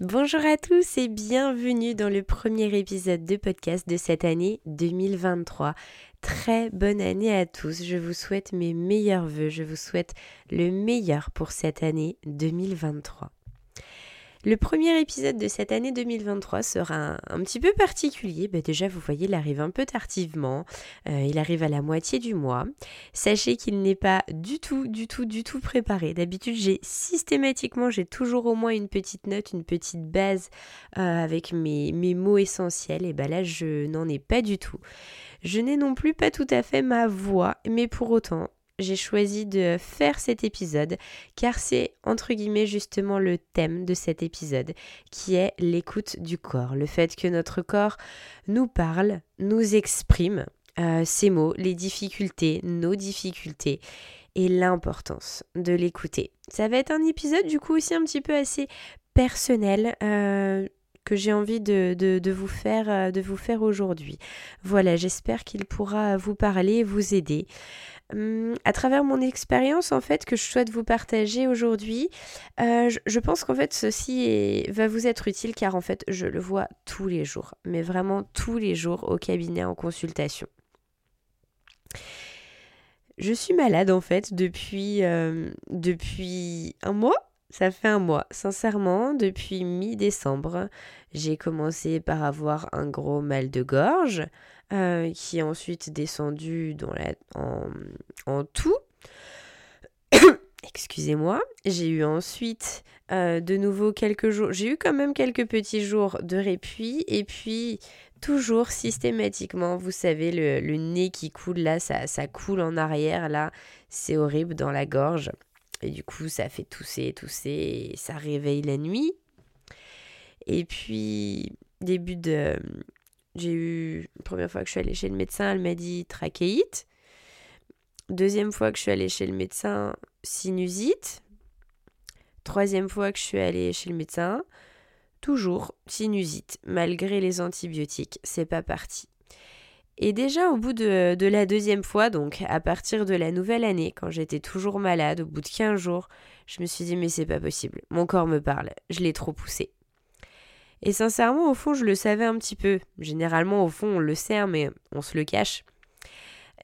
Bonjour à tous et bienvenue dans le premier épisode de podcast de cette année 2023. Très bonne année à tous, je vous souhaite mes meilleurs voeux, je vous souhaite le meilleur pour cette année 2023. Le premier épisode de cette année 2023 sera un, petit peu particulier. Bah, déjà, vous voyez, il arrive un peu tardivement. Euh, il arrive à la moitié du mois. Sachez qu'il n'est pas du tout, du tout, du tout préparé. D'habitude, j'ai systématiquement, j'ai toujours au moins une petite note, une petite base euh, avec mes, mes, mots essentiels. Et bah là, je n'en ai pas du tout. Je n'ai non plus pas tout à fait ma voix, mais pour autant, j'ai choisi de faire cet épisode car c'est entre guillemets justement le thème de cet épisode qui est l'écoute du corps, le fait que notre corps nous parle, nous exprime euh, ses mots, les difficultés, nos difficultés et l'importance de l'écouter. Ça va être un épisode du coup aussi un petit peu assez personnel. Euh, j'ai envie de, de, vous faire, euh, de vous faire aujourd'hui. Voilà, j'espère qu'il pourra vous parler, vous aider. Hum, à travers mon expérience en fait que je souhaite vous partager aujourd'hui, euh, je, pense qu'en fait ceci va vous être utile car en fait je le vois tous les jours, mais vraiment tous les jours au cabinet en consultation. Je suis malade en fait depuis, euh, depuis un mois. Ça fait un mois, sincèrement, depuis mi-décembre, j'ai commencé par avoir un gros mal de gorge. Euh, qui est ensuite descendu dans en, tout. Excusez-moi. J'ai eu ensuite euh, de nouveau quelques jours. J'ai eu quand même quelques petits jours de répit. Et puis, toujours systématiquement, vous savez, le, nez qui coule là, ça coule en arrière là. C'est horrible dans la gorge. Et du coup, ça fait tousser, tousser. Ça réveille la nuit. Et puis, début de, j'ai eu, première fois que je suis allée chez le médecin, elle m'a dit trachéite. Deuxième fois que je suis allée chez le médecin, sinusite. Troisième fois que je suis allée chez le médecin, toujours sinusite. Malgré les antibiotiques, c'est pas parti. Et déjà au bout de, la deuxième fois, donc à partir de la nouvelle année, quand j'étais toujours malade, au bout de 15 jours, je me suis dit mais c'est pas possible. Mon corps me parle, je l'ai trop poussé. Et sincèrement, au fond, je le savais un petit peu. Généralement, au fond, on le sait, mais on se le cache.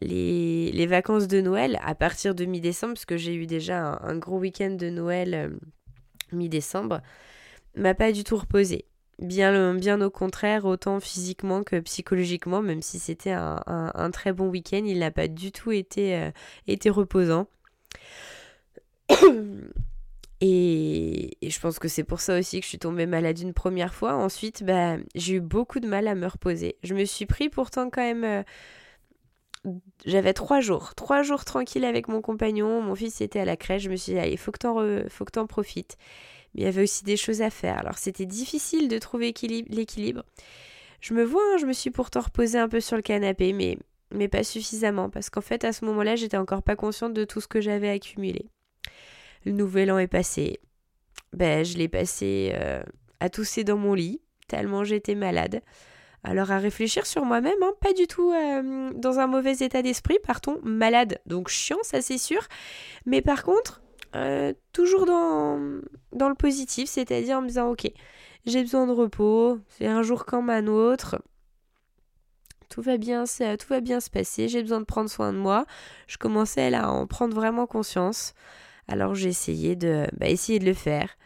Les, vacances de Noël, à partir de mi-décembre, parce que j'ai eu déjà un, gros week-end de Noël euh, mi-décembre, m'a pas du tout reposé. Bien, au contraire, autant physiquement que psychologiquement, même si c'était un, très bon week-end, il n'a pas du tout été, euh, été reposant. Et, je pense que c'est pour ça aussi que je suis tombée malade une première fois. Ensuite, bah, j'ai eu beaucoup de mal à me reposer. Je me suis pris pourtant quand même... Euh, j'avais trois jours, trois jours tranquilles avec mon compagnon. Mon fils était à la crèche. Je me suis dit, allez, faut que t'en, faut profites. Il y avait aussi des choses à faire. Alors c'était difficile de trouver l'équilibre. Je me vois, hein, je me suis pourtant reposée un peu sur le canapé, mais, mais pas suffisamment. Parce qu'en fait, à ce moment-là, j'étais encore pas consciente de tout ce que j'avais accumulé. Le nouvel an est passé. Ben, je l'ai passé euh, à tousser dans mon lit, tellement j'étais malade. Alors à réfléchir sur moi-même, hein, pas du tout euh, dans un mauvais état d'esprit, partons malade, donc chiant, ça c'est sûr. Mais par contre, euh, toujours dans, dans le positif, c'est-à-dire en me disant ok, j'ai besoin de repos, c'est un jour comme un autre. Tout va bien, tout va bien se passer, j'ai besoin de prendre soin de moi. Je commençais à en prendre vraiment conscience. Alors j'ai essayé de, bah, essayer de le faire.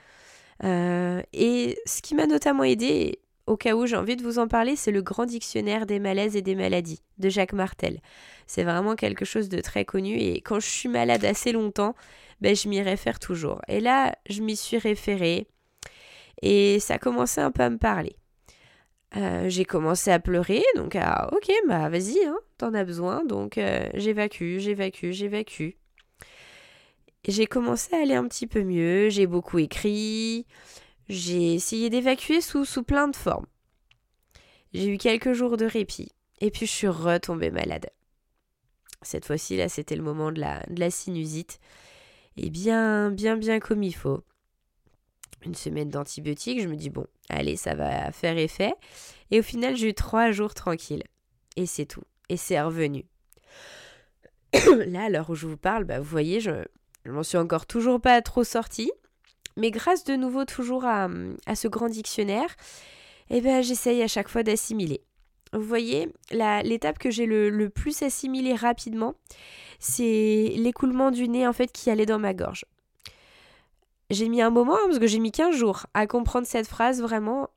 Euh, et ce qui m'a notamment aidé, au cas où j'ai envie de vous en parler, c'est le grand dictionnaire des malaises et des maladies de Jacques Martel. C'est vraiment quelque chose de très connu et quand je suis malade assez longtemps, ben, je m'y réfère toujours. Et là, je m'y suis référée et ça commençait un peu à me parler. Euh, j'ai commencé à pleurer, donc ah, ok, bah vas-y, hein, t'en as besoin, donc euh, j'évacue, j'évacue, j'évacue j'ai commencé à aller un petit peu mieux, j'ai beaucoup écrit, J'ai essayé d'évacuer sous, sous plein de formes. J'ai eu quelques jours de répit et puis je suis retombée malade. Cette fois-ci, là, c'était le moment de la, sinusite. Et bien, bien, bien comme il faut. Une semaine d'antibiotiques, je me dis, bon, allez, ça va faire effet. Et au final, j'ai eu trois jours tranquilles. Et c'est tout. Et c'est revenu. là, à l'heure où je vous parle, bah, vous voyez, je, je m'en suis encore toujours pas trop sortie. Mais grâce de nouveau toujours à, à ce grand dictionnaire, eh ben, j'essaye à chaque fois d'assimiler. Vous voyez, l'étape que j'ai le, plus assimilée rapidement, c'est l'écoulement du nez en fait qui allait dans ma gorge. J'ai mis un moment, hein, parce que j'ai mis 15 jours, à comprendre cette phrase vraiment,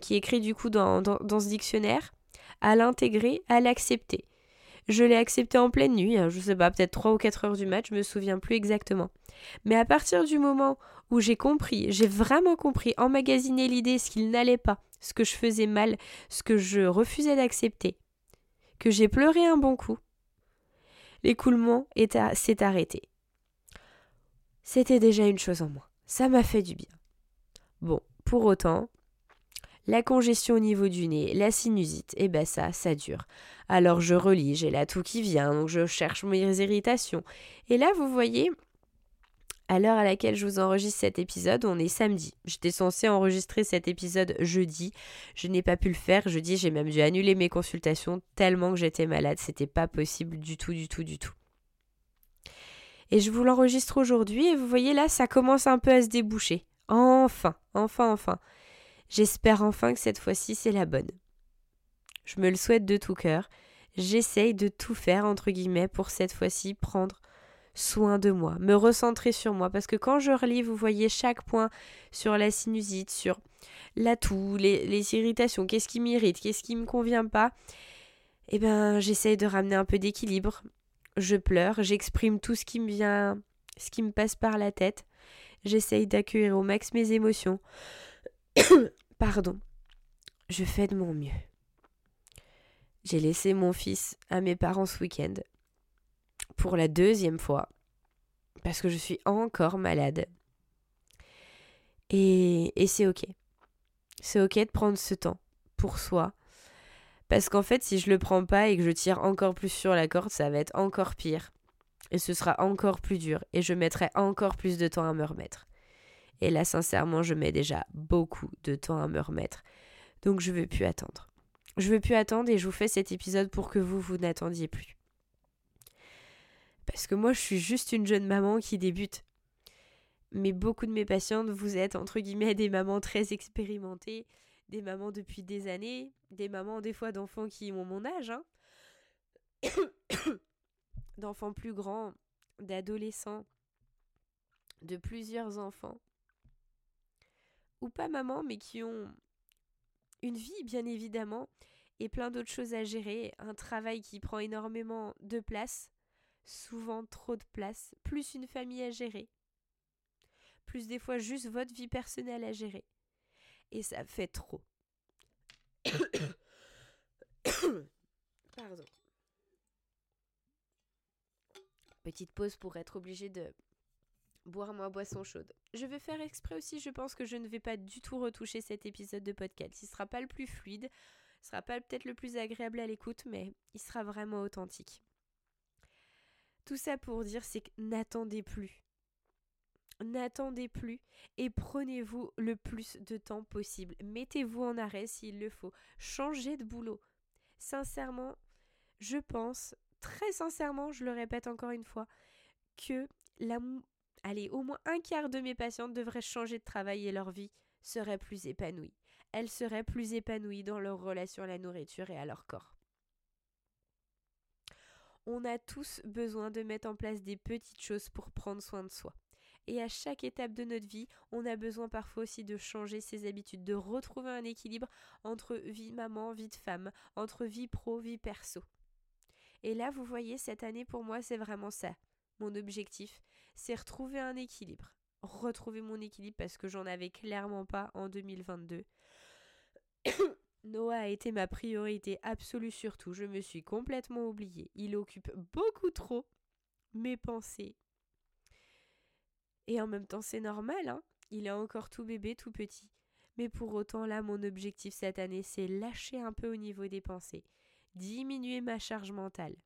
qui est écrite du coup dans, dans, ce dictionnaire, à l'intégrer, à l'accepter. Je l'ai accepté en pleine nuit, hein, je sais pas, peut-être 3 ou 4 heures du match, je me souviens plus exactement. Mais à partir du moment où j'ai compris, j'ai vraiment compris, emmagasiner l'idée, ce qu'il n'allait pas, ce que je faisais mal, ce que je refusais d'accepter, que j'ai pleuré un bon coup, l'écoulement s'est arrêté. C'était déjà une chose en moins. Ça m'a fait du bien. Bon, pour autant, la congestion au niveau du nez, la sinusite, et eh ben ça, ça dure. Alors je relis, j'ai la toux qui vient, donc je cherche mes irritations. Et là, vous voyez, à l'heure à laquelle je vous enregistre cet épisode, on est samedi. J'étais censée enregistrer cet épisode jeudi. Je n'ai pas pu le faire. Jeudi, j'ai même dû annuler mes consultations tellement que j'étais malade. C'était pas possible du tout, du tout, du tout. Et je vous l'enregistre aujourd'hui et vous voyez là, ça commence un peu à se déboucher. Enfin, enfin, enfin. J'espère enfin que cette fois-ci c'est la bonne. Je me le souhaite de tout cœur. J'essaye de tout faire, entre guillemets, pour cette fois-ci prendre soin de moi, me recentrer sur moi. Parce que quand je relis, vous voyez chaque point sur la sinusite, sur la toux, les, irritations, qu'est-ce qui m'irrite, qu'est-ce qui me convient pas. Eh ben, j'essaye de ramener un peu d'équilibre. Je pleure, j'exprime tout ce qui me vient, ce qui me passe par la tête. J'essaye d'accueillir au max mes émotions. Pardon. Je fais de mon mieux. J'ai laissé mon fils à mes parents ce week-end pour la deuxième fois parce que je suis encore malade. Et, c'est ok. C'est ok de prendre ce temps pour soi. Parce qu'en fait, si je le prends pas et que je tire encore plus sur la corde, ça va être encore pire. Et ce sera encore plus dur. Et je mettrai encore plus de temps à me remettre. Et là, sincèrement, je mets déjà beaucoup de temps à me remettre. Donc je veux plus attendre. Je veux plus attendre et je vous fais cet épisode pour que vous, vous n'attendiez plus. Parce que moi, je suis juste une jeune maman qui débute. Mais beaucoup de mes patientes, vous êtes entre guillemets des mamans très expérimentées, des mamans depuis des années, des mamans des fois d'enfants qui ont mon âge, hein. d'enfants plus grands, d'adolescents, de plusieurs enfants. Ou pas maman, mais qui ont une vie, bien évidemment, et plein d'autres choses à gérer, un travail qui prend énormément de place, souvent trop de place, plus une famille à gérer, plus des fois juste votre vie personnelle à gérer. Et ça fait trop. Pardon. Petite pause pour être obligée de boire ma boisson chaude. Je vais faire exprès aussi, je pense que je ne vais pas du tout retoucher cet épisode de podcast. Il sera pas le plus fluide, il sera pas peut-être le plus agréable à l'écoute, mais il sera vraiment authentique. Tout ça pour dire, c'est que n'attendez plus. N'attendez plus et prenez-vous le plus de temps possible. Mettez-vous en arrêt s'il le faut. Changez de boulot. Sincèrement, je pense, très sincèrement, je le répète encore une fois, que la, allez, au moins un quart de mes patientes devraient changer de travail et leur vie serait plus épanouie. Elles seraient plus épanouies dans leur relation à la nourriture et à leur corps on a tous besoin de mettre en place des petites choses pour prendre soin de soi. Et à chaque étape de notre vie, on a besoin parfois aussi de changer ses habitudes, de retrouver un équilibre entre vie maman, vie de femme, entre vie pro, vie perso. Et là, vous voyez, cette année pour moi, c'est vraiment ça. Mon objectif, c'est retrouver un équilibre. Retrouver mon équilibre parce que j'en avais clairement pas en 2022. Noah a été ma priorité absolue surtout. Je me suis complètement oubliée. Il occupe beaucoup trop mes pensées. Et en même temps, c'est normal, hein. Il est encore tout bébé, tout petit. Mais pour autant, là, mon objectif cette année, c'est lâcher un peu au niveau des pensées, diminuer ma charge mentale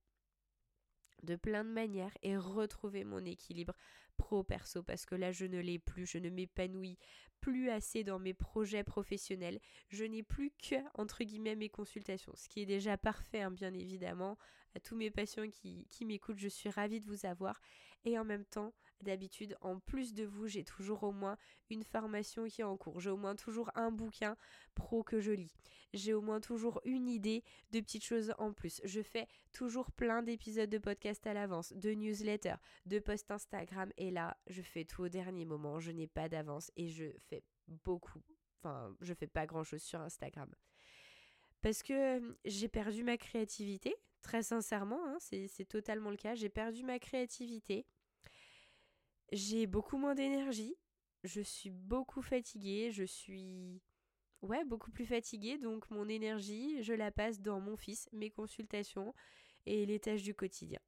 de plein de manières et retrouver mon équilibre pro-perso parce que là je ne l'ai plus, je ne m'épanouis plus assez dans mes projets professionnels, je n'ai plus que entre guillemets mes consultations, ce qui est déjà parfait hein, bien évidemment, à tous mes patients qui, qui m'écoutent, je suis ravie de vous avoir. Et en même temps d'habitude en plus de vous j'ai toujours au moins une formation qui est en cours, j'ai au moins toujours un bouquin pro que je lis, j'ai au moins toujours une idée de petites choses en plus, je fais toujours plein d'épisodes de podcast à l'avance, de newsletters, de posts Instagram. Et là, je fais tout au dernier moment. Je n'ai pas d'avance et je fais beaucoup. Enfin, je fais pas grand chose sur Instagram. Parce que euh, j'ai perdu ma créativité, très sincèrement, hein, c'est totalement le cas. J'ai perdu ma créativité. J'ai beaucoup moins d'énergie. Je suis beaucoup fatiguée. Je suis ouais, beaucoup plus fatiguée, donc mon énergie, je la passe dans mon fils, mes consultations et les tâches du quotidien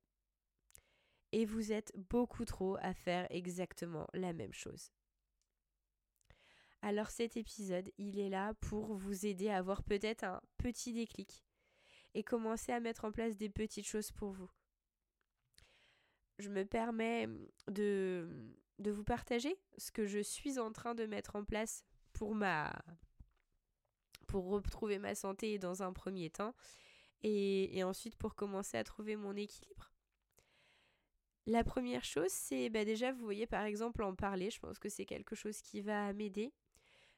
et vous êtes beaucoup trop à faire exactement la même chose. Alors cet épisode, il est là pour vous aider à avoir peut-être un petit déclic et commencer à mettre en place des petites choses pour vous. Je me permets de, de vous partager ce que je suis en train de mettre en place pour ma pour retrouver ma santé dans un premier temps et, et ensuite pour commencer à trouver mon équilibre. La première chose, c'est bah déjà, vous voyez par exemple en parler, je pense que c'est quelque chose qui va m'aider.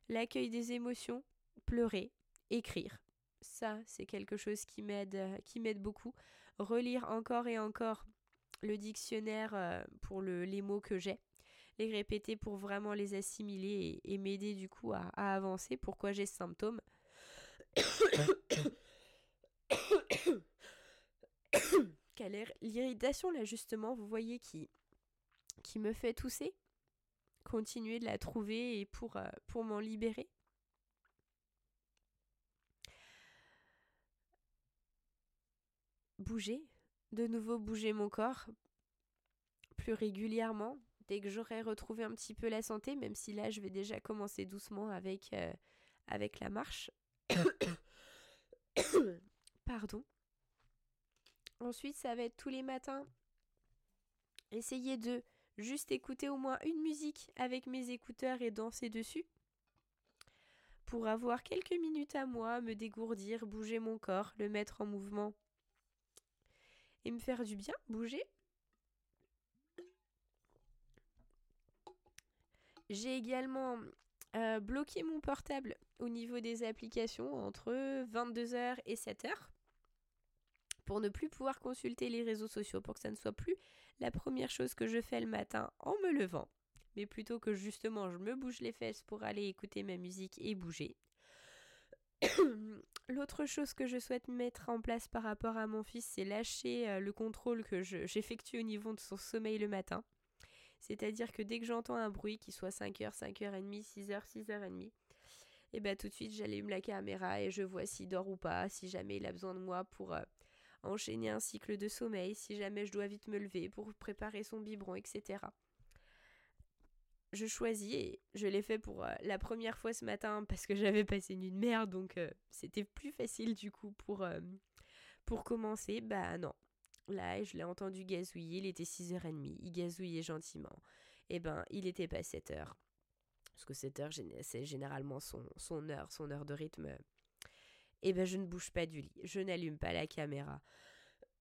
L'accueil des émotions, pleurer, écrire. Ça, c'est quelque chose qui m'aide, euh, qui m'aide beaucoup. Relire encore et encore le dictionnaire euh, pour le, les mots que j'ai, les répéter pour vraiment les assimiler et, m'aider du coup à, à avancer. Pourquoi j'ai ce symptôme l'irritation là justement, vous voyez, qui, qui me fait tousser Continuer de la trouver et pour, euh, pour m'en libérer. Bouger, de nouveau bouger mon corps plus régulièrement dès que j'aurai retrouvé un petit peu la santé, même si là je vais déjà commencer doucement avec, euh, avec la marche. Pardon. Ensuite, ça va être tous les matins. Essayez de juste écouter au moins une musique avec mes écouteurs et danser dessus. Pour avoir quelques minutes à moi, me dégourdir, bouger mon corps, le mettre en mouvement. Et me faire du bien, bouger. J'ai également euh, bloqué mon portable au niveau des applications entre 22h et 7h ne plus pouvoir consulter les réseaux sociaux, pour que ça ne soit plus la première chose que je fais le matin en me levant, mais plutôt que justement je me bouge les fesses pour aller écouter ma musique et bouger. L'autre chose que je souhaite mettre en place par rapport à mon fils, c'est lâcher euh, le contrôle que j'effectue au niveau de son sommeil le matin. C'est-à-dire que dès que j'entends un bruit, qui soit 5h, 5h30, 6h, 6h30, et bien tout de suite j'allume la caméra et je vois s'il dort ou pas, si jamais il a besoin de moi pour euh, enchaîner un cycle de sommeil si jamais je dois vite me lever pour préparer son biberon, etc. Je choisis je l'ai fait pour euh, la première fois ce matin parce que j'avais passé une nuit de merde donc euh, c'était plus facile du coup pour, euh, pour commencer. Bah non, Là, je l'ai entendu gazouiller, il était 6h30, il gazouillait gentiment. Eh ben, il était pas 7h. Parce que 7h, c'est généralement son, son heure, son heure de rythme eh ben je ne bouge pas du lit, je n'allume pas la caméra.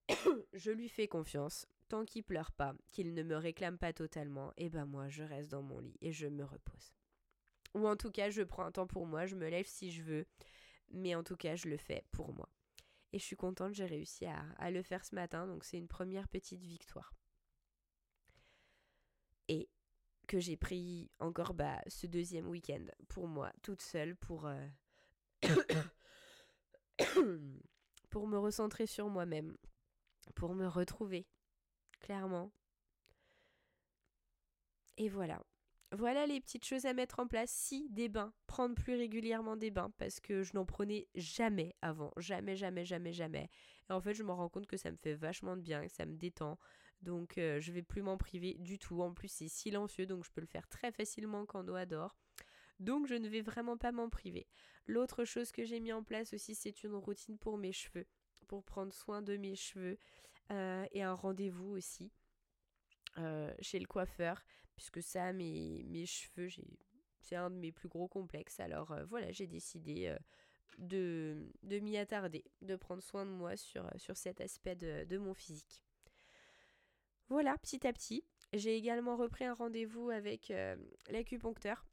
je lui fais confiance. Tant qu'il pleure pas, qu'il ne me réclame pas totalement, eh ben moi je reste dans mon lit et je me repose. Ou en tout cas, je prends un temps pour moi, je me lève si je veux, mais en tout cas, je le fais pour moi. Et je suis contente, j'ai réussi à, le faire ce matin, donc c'est une première petite victoire. Et que j'ai pris encore bah, ce deuxième week-end pour moi, toute seule, pour euh, pour me recentrer sur moi-même, pour me retrouver, clairement. Et voilà. Voilà les petites choses à mettre en place. Si des bains, prendre plus régulièrement des bains parce que je n'en prenais jamais avant, jamais, jamais, jamais, jamais. Et en fait, je me rends compte que ça me fait vachement de bien, que ça me détend. Donc, euh, je vais plus m'en priver du tout. En plus, c'est silencieux, donc je peux le faire très facilement quand Noah dort. Donc je ne vais vraiment pas m'en priver. L'autre chose que j'ai mis en place aussi, c'est une routine pour mes cheveux, pour prendre soin de mes cheveux euh, et un rendez-vous aussi. Euh, chez le coiffeur, puisque ça, mes, cheveux, c'est un de mes plus gros complexes. Alors euh, voilà, j'ai décidé de, m'y attarder, de prendre soin de moi sur, cet aspect de mon physique. Voilà, petit à petit. J'ai également repris un rendez-vous avec l'acupuncteur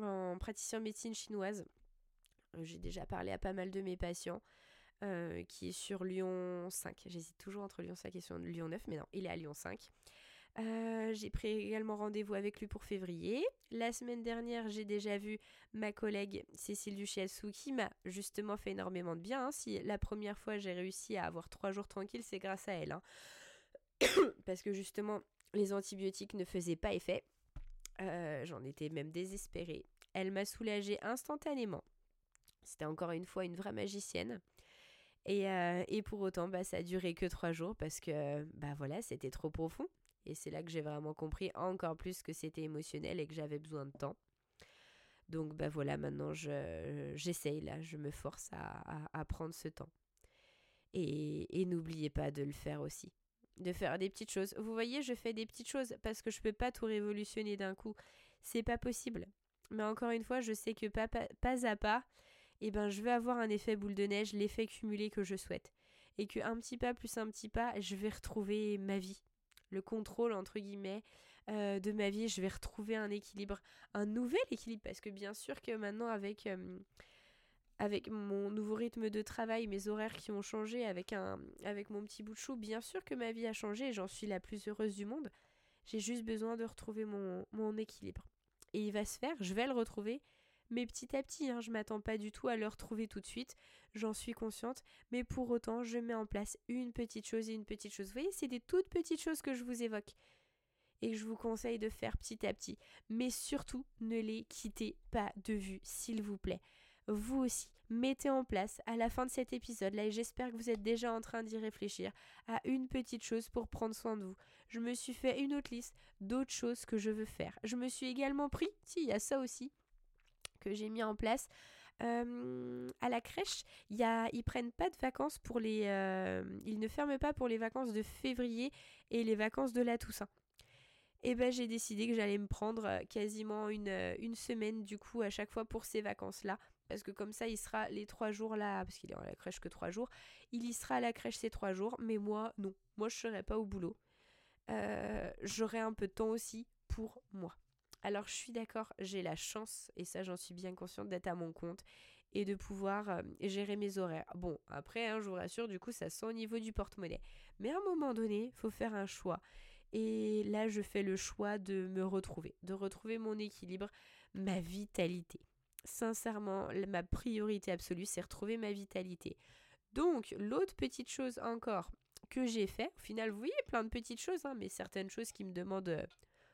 en praticien médecine chinoise. J'ai déjà parlé à pas mal de mes patients. Euh, qui est sur Lyon 5. J'hésite toujours entre Lyon 5 et Lyon 9, mais non, il est à Lyon 5. Euh, j'ai pris également rendez-vous avec lui pour février. La semaine dernière, j'ai déjà vu ma collègue Cécile Duchiassou qui m'a justement fait énormément de bien. Hein. Si la première fois j'ai réussi à avoir trois jours tranquilles, c'est grâce à elle. Hein. Parce que justement, les antibiotiques ne faisaient pas effet. Euh, j'en étais même désespérée. Elle m'a soulagée instantanément. C'était encore une fois une vraie magicienne. Et, euh, et pour autant, bah, ça a duré que trois jours parce que bah voilà, c'était trop profond. Et c'est là que j'ai vraiment compris encore plus que c'était émotionnel et que j'avais besoin de temps. Donc bah voilà, maintenant je, j'essaye là, je me force à, à, prendre ce temps. Et, et n'oubliez pas de le faire aussi. De faire des petites choses. Vous voyez, je fais des petites choses parce que je peux pas tout révolutionner d'un coup. C'est pas possible. Mais encore une fois, je sais que pas, pas, pas à pas, eh ben je vais avoir un effet boule de neige, l'effet cumulé que je souhaite. Et que un petit pas plus un petit pas, je vais retrouver ma vie. Le contrôle, entre guillemets, euh, de ma vie, je vais retrouver un équilibre, un nouvel équilibre, parce que bien sûr que maintenant avec, euh, avec mon nouveau rythme de travail, mes horaires qui ont changé, avec, un, avec mon petit bout de chou, bien sûr que ma vie a changé et j'en suis la plus heureuse du monde. J'ai juste besoin de retrouver mon, mon équilibre. Et il va se faire, je vais le retrouver, mais petit à petit, hein, je m'attends pas du tout à le retrouver tout de suite, j'en suis consciente, mais pour autant, je mets en place une petite chose et une petite chose. Vous voyez, c'est des toutes petites choses que je vous évoque et que je vous conseille de faire petit à petit. Mais surtout, ne les quittez pas de vue, s'il vous plaît. Vous aussi, mettez en place à la fin de cet épisode-là, et j'espère que vous êtes déjà en train d'y réfléchir, à une petite chose pour prendre soin de vous. Je me suis fait une autre liste d'autres choses que je veux faire. Je me suis également pris, si, il y a ça aussi, que j'ai mis en place. Euh, à la crèche, y a, ils prennent pas de vacances pour les... Euh, ils ne ferment pas pour les vacances de février et les vacances de la Toussaint. Et eh ben j'ai décidé que j'allais me prendre euh, quasiment une, une semaine du coup à chaque fois pour ces vacances-là. Parce que comme ça, il sera les trois jours là, parce qu'il est à la crèche que trois jours, il y sera à la crèche ces trois jours, mais moi, non. Moi, je serai pas au boulot. J'aurai un peu de temps aussi pour moi. Alors je suis d'accord, j'ai la chance, et ça j'en suis bien consciente, d'être à mon compte et de pouvoir euh, gérer mes horaires. Bon, après, hein, je vous rassure, du coup ça sent au niveau du porte-monnaie. Mais à un moment donné, il faut faire un choix. Et là, je fais le choix de me retrouver, de retrouver mon équilibre, ma vitalité. Sincèrement, ma priorité absolue, c'est retrouver ma vitalité. Donc, l'autre petite chose encore que j'ai fait, au final, vous voyez, plein de petites choses, hein, mais certaines choses qui me demandent euh,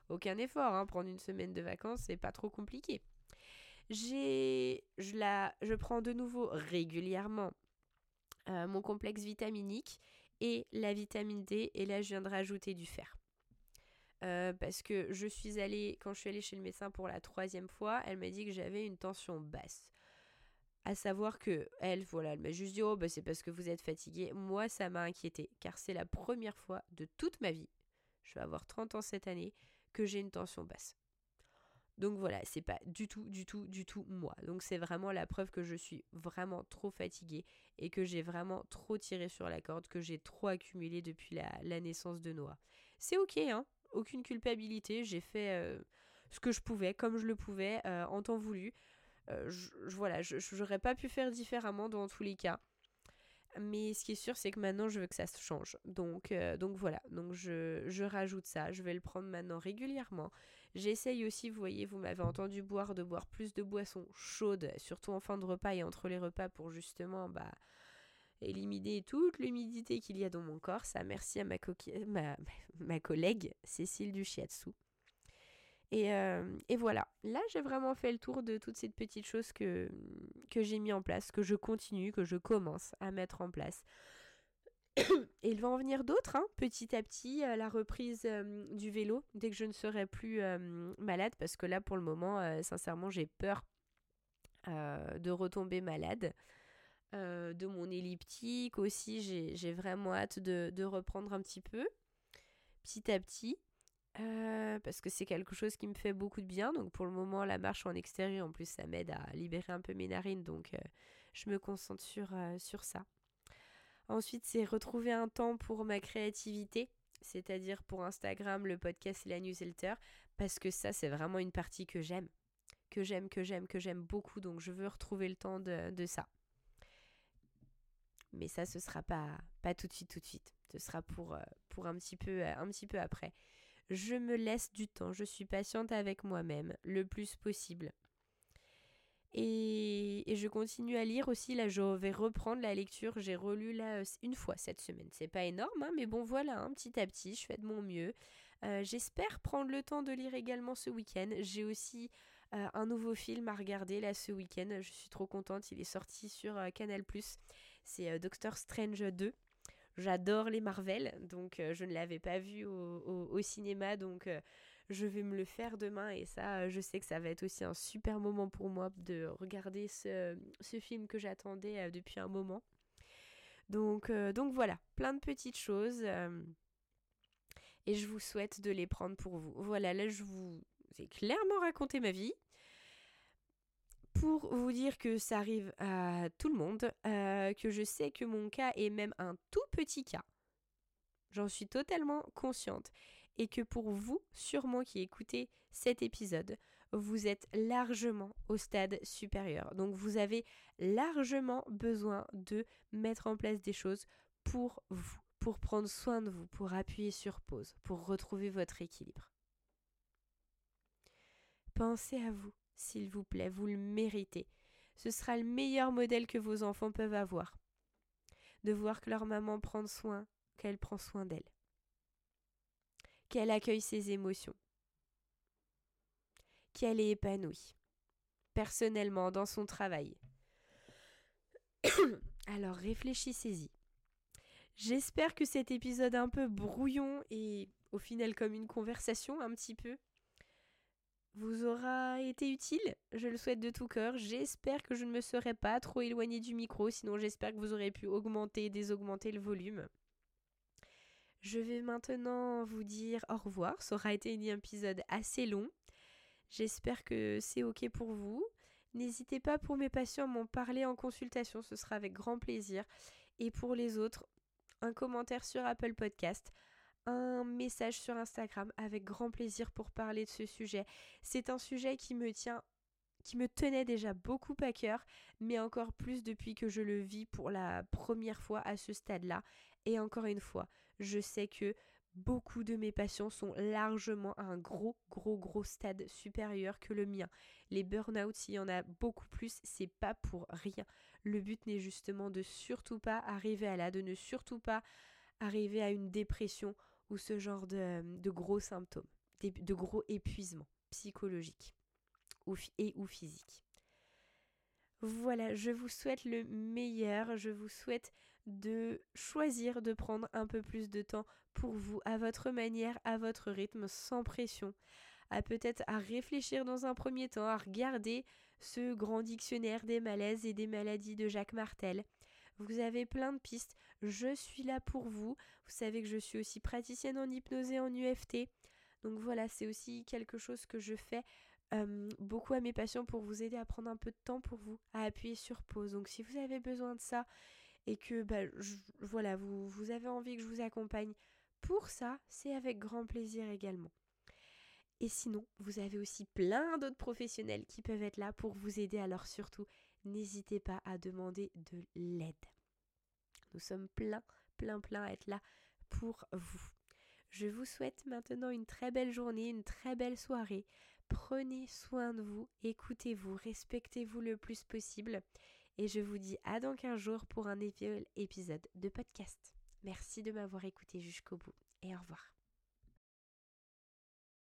aucun effort. Hein. Prendre une semaine de vacances, c'est pas trop compliqué. J'ai, je, la, je prends de nouveau régulièrement euh, mon complexe vitaminique et la vitamine D. Et là, je viens de rajouter du fer. Euh, parce que je suis allée, quand je suis allée chez le médecin pour la troisième fois, elle m'a dit que j'avais une tension basse. À savoir que elle, voilà, elle m'a juste dit oh bah c'est parce que vous êtes fatigué. Moi, ça m'a inquiété car c'est la première fois de toute ma vie, je vais avoir 30 ans cette année, que j'ai une tension basse. Donc voilà, c'est pas du tout, du tout, du tout moi. Donc c'est vraiment la preuve que je suis vraiment trop fatiguée et que j'ai vraiment trop tiré sur la corde, que j'ai trop accumulé depuis la, naissance de Noah. C'est ok, hein Aucune culpabilité, j'ai fait euh, ce que je pouvais, comme je le pouvais, euh, en temps voulu. Euh, je, voilà, j'aurais pas pu faire différemment dans tous les cas. Mais ce qui est sûr, c'est que maintenant, je veux que ça se change. Donc, donc voilà, donc je, je, rajoute ça. Je vais le prendre maintenant régulièrement. J'essaye aussi, vous voyez, vous m'avez entendu boire, de boire plus de boissons chaudes, surtout en fin de repas et entre les repas pour justement bah, éliminer toute l'humidité qu'il y a dans mon corps. Ça, merci à ma, ma, ma collègue Cécile Duchiatsu. Et, euh, et, voilà, là j'ai vraiment fait le tour de toutes ces petites choses que, que j'ai mis en place, que je continue, que je commence à mettre en place. Et il va en venir d'autres, hein, petit à petit, la reprise du vélo, dès que je ne serai plus malade, parce que là, pour le moment, sincèrement, j'ai peur de retomber malade. De mon elliptique aussi, j'ai vraiment hâte de, reprendre un petit peu, petit à petit. parce que c'est quelque chose qui me fait beaucoup de bien. Donc pour le moment, la marche en extérieur, en plus, ça m'aide à libérer un peu mes narines. Donc je me concentre sur, sur ça. Ensuite, c'est retrouver un temps pour ma créativité, c'est-à-dire pour Instagram, le podcast et la newsletter, parce que ça, c'est vraiment une partie que j'aime, que j'aime, que j'aime, que j'aime beaucoup, donc je veux retrouver le temps de, ça. Mais ça, ce sera pas, pas tout de suite, tout de suite. Ce sera pour, euh, pour un, petit peu, un petit peu après. Je me laisse du temps, je suis patiente avec moi-même le plus possible. Et, je continue à lire aussi. Là, je vais reprendre la lecture. J'ai relu là euh, une fois cette semaine. C'est pas énorme, hein, mais bon, voilà, hein, petit à petit, je fais de mon mieux. Euh, j'espère prendre le temps de lire également ce week-end. J'ai aussi euh, un nouveau film à regarder là ce week-end. Je suis trop contente. Il est sorti sur Canal. C'est Doctor Strange 2. J'adore les Marvel, donc euh, je ne l'avais pas vu au, cinéma, donc euh, je vais me le faire demain et ça, euh, je sais que ça va être aussi un super moment pour moi de regarder ce, film que j'attendais depuis un moment. Donc, donc voilà, plein de petites choses et je vous souhaite de les prendre pour vous. Voilà, là je vous ai clairement raconté ma vie pour vous dire que ça arrive à tout le monde, euh, que je sais que mon cas est même un tout petit cas. J'en suis totalement consciente. Et que pour vous, sûrement qui écoutez cet épisode, vous êtes largement au stade supérieur. Donc vous avez largement besoin de mettre en place des choses pour vous, pour prendre soin de vous, pour appuyer sur pause, pour retrouver votre équilibre. Pensez à vous s'il vous plaît, vous le méritez. Ce sera le meilleur modèle que vos enfants peuvent avoir. De voir que leur maman prend soin, qu'elle prend soin d'elle. Qu'elle accueille ses émotions. Qu'elle est épanouie. Personnellement, dans son travail. Alors réfléchissez-y. J'espère que cet épisode un peu brouillon et au final comme une conversation un petit peu vous aura été utile. Je le souhaite de tout cœur. J'espère que je ne me serai pas trop éloignée du micro, sinon j'espère que vous aurez pu augmenter et désaugmenter le volume. Je vais maintenant vous dire au revoir. Ça aura été un épisode assez long. J'espère que c'est OK pour vous. N'hésitez pas pour mes patients à m'en parler en consultation, ce sera avec grand plaisir. Et pour les autres, un commentaire sur Apple Podcast un message sur Instagram avec grand plaisir pour parler de ce sujet. C'est un sujet qui me tient qui me tenait déjà beaucoup à cœur, mais encore plus depuis que je le vis pour la première fois à ce stade-là. Et encore une fois, je sais que beaucoup de mes patients sont largement à un gros, gros, gros stade supérieur que le mien. Les burn-out, s'il y en a beaucoup plus, c'est pas pour rien. Le but n'est justement de surtout pas arriver à là, de ne surtout pas arriver à une dépression ou ce genre de, gros symptômes, de gros épuisements psychologiques et ou physiques. Voilà, je vous souhaite le meilleur, je vous souhaite de choisir de prendre un peu plus de temps pour vous, à votre manière, à votre rythme, sans pression, à peut-être à réfléchir dans un premier temps, à regarder ce grand dictionnaire des malaises et des maladies de Jacques Martel, vous avez plein de pistes. Je suis là pour vous. Vous savez que je suis aussi praticienne en hypnose et en UFT. Donc voilà, c'est aussi quelque chose que je fais euh, beaucoup à mes patients pour vous aider à prendre un peu de temps pour vous, à appuyer sur pause. Donc si vous avez besoin de ça et que bah, voilà, vous, vous avez envie que je vous accompagne pour ça, c'est avec grand plaisir également. Et sinon, vous avez aussi plein d'autres professionnels qui peuvent être là pour vous aider. Alors surtout, n'hésitez pas à demander de l'aide. Nous sommes plein, plein, plein à être là pour vous. Je vous souhaite maintenant une très belle journée, une très belle soirée. Prenez soin de vous, écoutez-vous, respectez-vous le plus possible. Et je vous dis à dans 15 jours pour un épisode de podcast. Merci de m'avoir écouté jusqu'au bout et au revoir.